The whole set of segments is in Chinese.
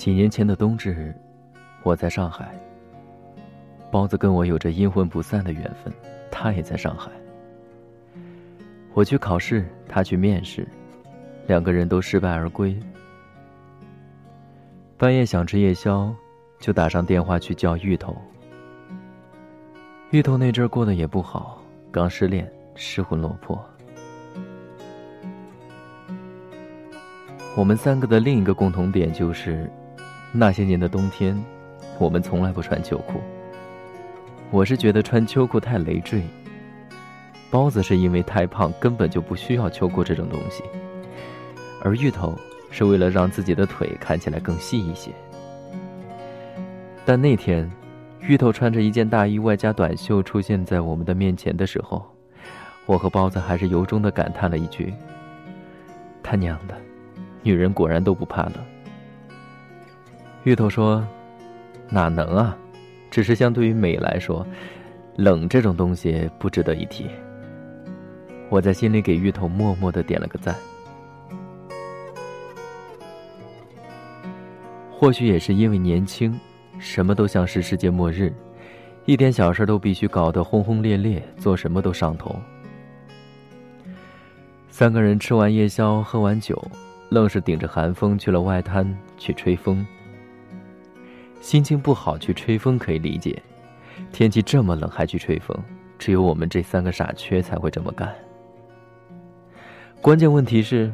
几年前的冬至，我在上海。包子跟我有着阴魂不散的缘分，他也在上海。我去考试，他去面试，两个人都失败而归。半夜想吃夜宵，就打上电话去叫芋头。芋头那阵过得也不好，刚失恋，失魂落魄。我们三个的另一个共同点就是，那些年的冬天，我们从来不穿秋裤。我是觉得穿秋裤太累赘，包子是因为太胖，根本就不需要秋裤这种东西，而芋头是为了让自己的腿看起来更细一些。但那天，芋头穿着一件大衣外加短袖出现在我们的面前的时候，我和包子还是由衷的感叹了一句：“他娘的！”女人果然都不怕冷。芋头说：“哪能啊，只是相对于美来说，冷这种东西不值得一提。”我在心里给芋头默默的点了个赞。或许也是因为年轻，什么都像是世界末日，一点小事都必须搞得轰轰烈烈，做什么都上头。三个人吃完夜宵，喝完酒。愣是顶着寒风去了外滩去吹风。心情不好去吹风可以理解，天气这么冷还去吹风，只有我们这三个傻缺才会这么干。关键问题是，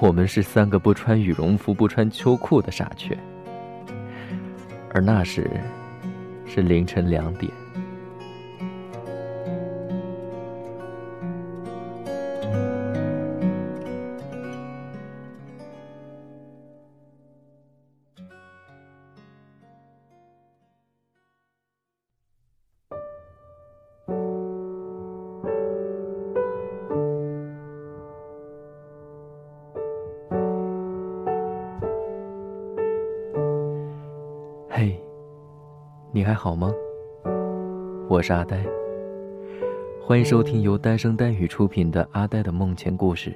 我们是三个不穿羽绒服、不穿秋裤的傻缺，而那时是凌晨两点。好吗？我是阿呆，欢迎收听由呆声呆语出品的《阿呆的梦前故事》。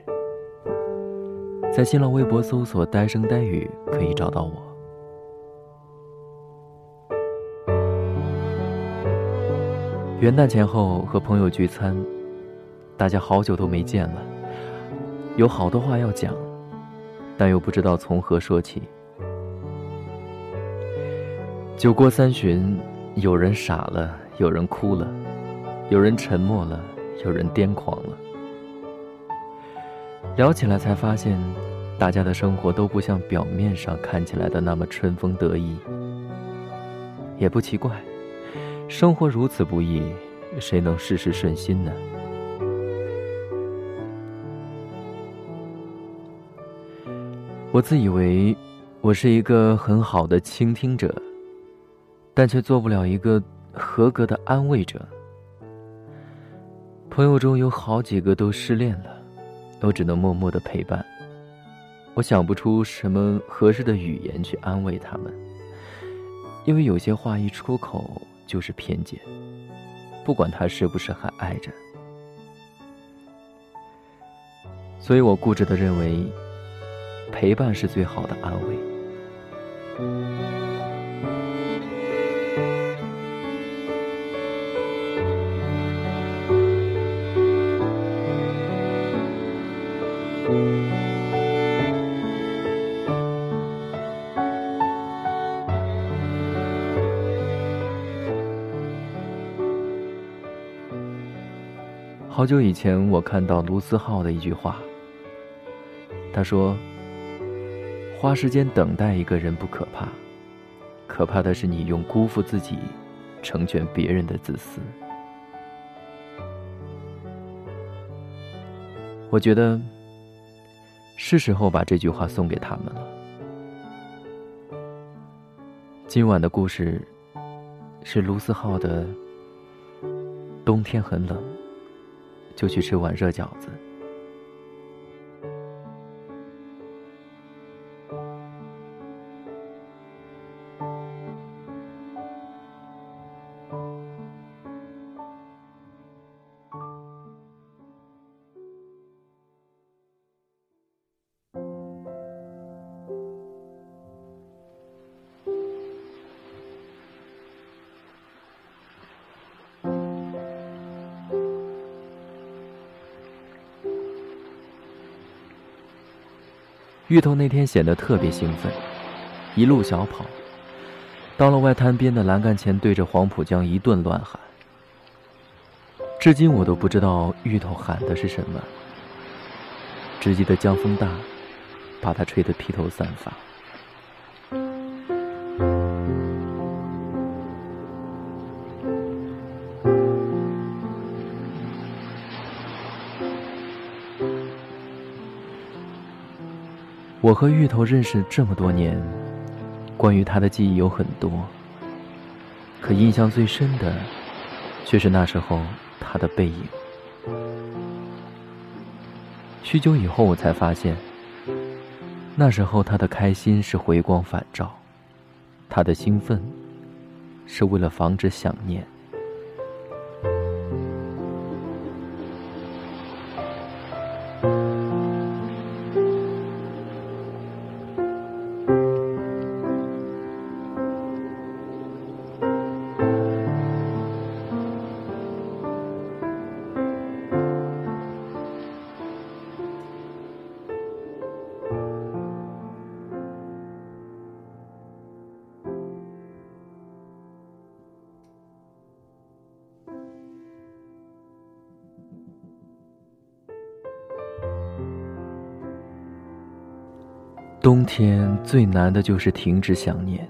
在新浪微博搜索“呆声呆语”可以找到我。元旦前后和朋友聚餐，大家好久都没见了，有好多话要讲，但又不知道从何说起。酒过三巡，有人傻了，有人哭了，有人沉默了，有人癫狂了。聊起来才发现，大家的生活都不像表面上看起来的那么春风得意。也不奇怪，生活如此不易，谁能事事顺心呢？我自以为我是一个很好的倾听者。但却做不了一个合格的安慰者。朋友中有好几个都失恋了，我只能默默的陪伴。我想不出什么合适的语言去安慰他们，因为有些话一出口就是偏见，不管他是不是还爱着。所以我固执的认为，陪伴是最好的安慰。好久以前，我看到卢思浩的一句话。他说：“花时间等待一个人不可怕，可怕的是你用辜负自己，成全别人的自私。”我觉得是时候把这句话送给他们了。今晚的故事是卢思浩的《冬天很冷》。就去吃碗热饺子。芋头那天显得特别兴奋，一路小跑，到了外滩边的栏杆前，对着黄浦江一顿乱喊。至今我都不知道芋头喊的是什么，只记得江风大，把他吹得披头散发。我和芋头认识这么多年，关于他的记忆有很多，可印象最深的，却是那时候他的背影。许久以后，我才发现，那时候他的开心是回光返照，他的兴奋，是为了防止想念。冬天最难的就是停止想念。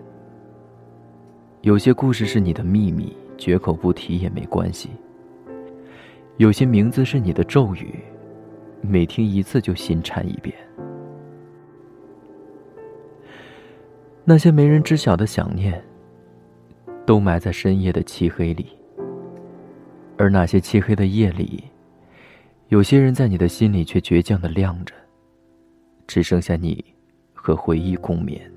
有些故事是你的秘密，绝口不提也没关系。有些名字是你的咒语，每听一次就心颤一遍。那些没人知晓的想念，都埋在深夜的漆黑里。而那些漆黑的夜里，有些人在你的心里却倔强的亮着，只剩下你。和回忆共眠，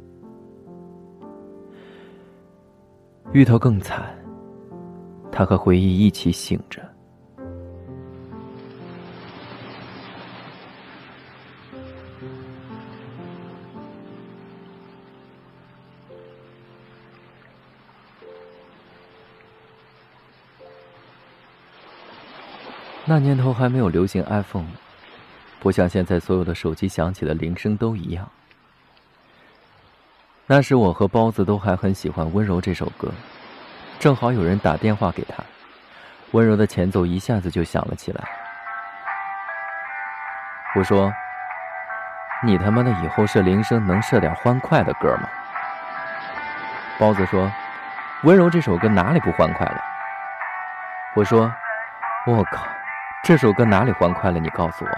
芋头更惨。他和回忆一起醒着。那年头还没有流行 iPhone，不像现在所有的手机响起的铃声都一样。那时我和包子都还很喜欢《温柔》这首歌，正好有人打电话给他，温柔的前奏一下子就响了起来。我说：“你他妈的以后设铃声能设点欢快的歌吗？”包子说：“温柔这首歌哪里不欢快了？”我说：“我靠，这首歌哪里欢快了？你告诉我。”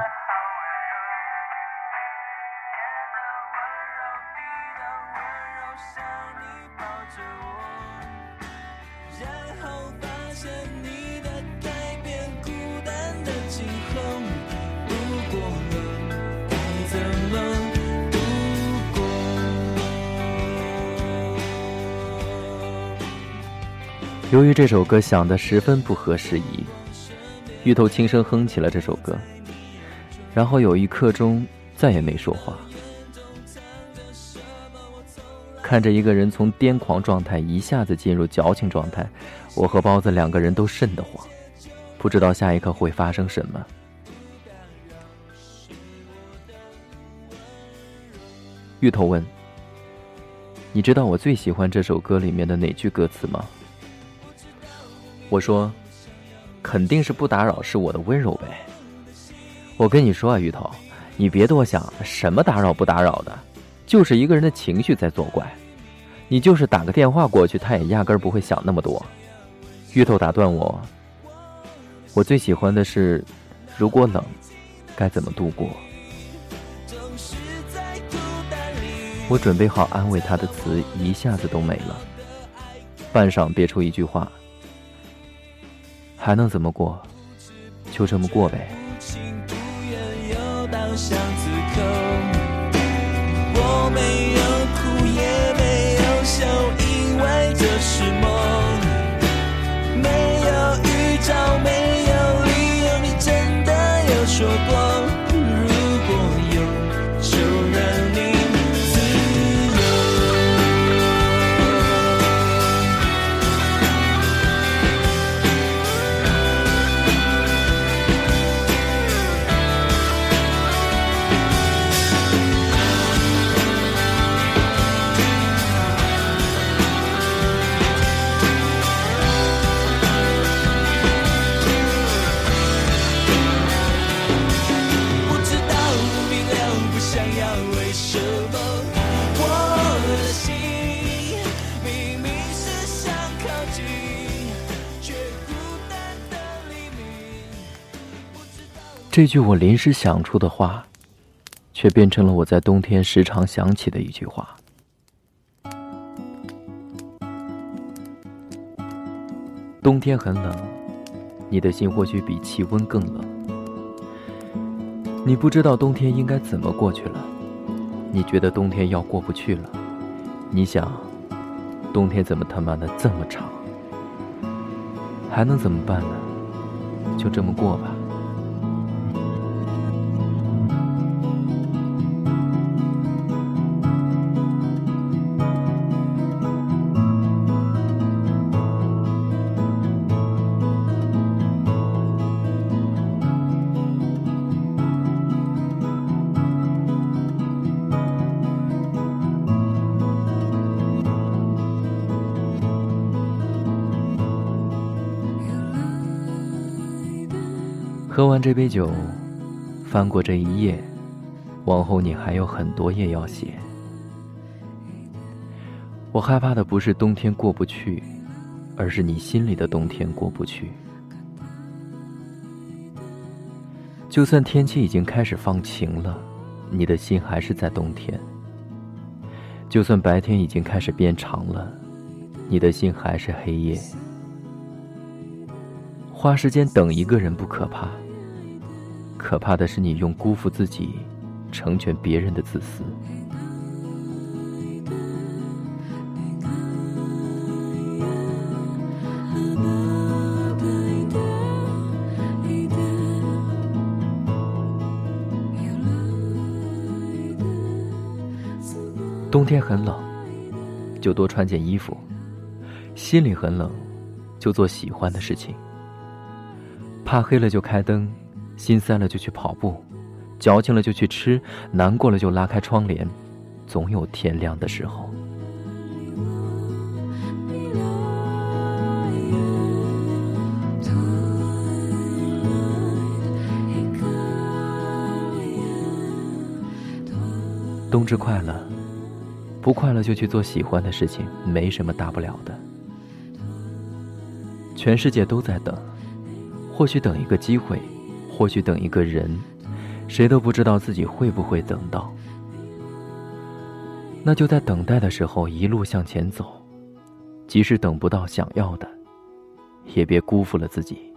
由于这首歌响得十分不合时宜，芋头轻声哼起了这首歌，然后有一刻钟再也没说话。看着一个人从癫狂状态一下子进入矫情状态，我和包子两个人都瘆得慌，不知道下一刻会发生什么。芋头问：“你知道我最喜欢这首歌里面的哪句歌词吗？”我说：“肯定是不打扰是我的温柔呗。”我跟你说啊，芋头，你别多想，什么打扰不打扰的，就是一个人的情绪在作怪。你就是打个电话过去，他也压根儿不会想那么多。芋头打断我：“我最喜欢的是，如果冷，该怎么度过？”我准备好安慰他的词一下子都没了，半晌憋出一句话。还能怎么过？就这么过呗。这句我临时想出的话，却变成了我在冬天时常想起的一句话。冬天很冷，你的心或许比气温更冷。你不知道冬天应该怎么过去了，你觉得冬天要过不去了，你想，冬天怎么他妈的这么长？还能怎么办呢？就这么过吧。喝完这杯酒，翻过这一页，往后你还有很多页要写。我害怕的不是冬天过不去，而是你心里的冬天过不去。就算天气已经开始放晴了，你的心还是在冬天。就算白天已经开始变长了，你的心还是黑夜。花时间等一个人不可怕。可怕的是，你用辜负自己，成全别人的自私。冬天很冷，就多穿件衣服；心里很冷，就做喜欢的事情。怕黑了就开灯。心塞了就去跑步，矫情了就去吃，难过了就拉开窗帘，总有天亮的时候。冬至快乐，不快乐就去做喜欢的事情，没什么大不了的。全世界都在等，或许等一个机会。或许等一个人，谁都不知道自己会不会等到。那就在等待的时候一路向前走，即使等不到想要的，也别辜负了自己。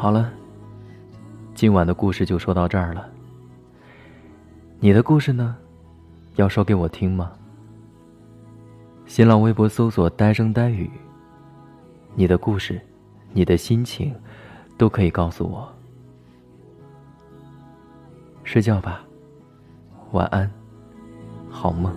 好了，今晚的故事就说到这儿了。你的故事呢，要说给我听吗？新浪微博搜索“呆声呆语”，你的故事，你的心情，都可以告诉我。睡觉吧，晚安，好梦。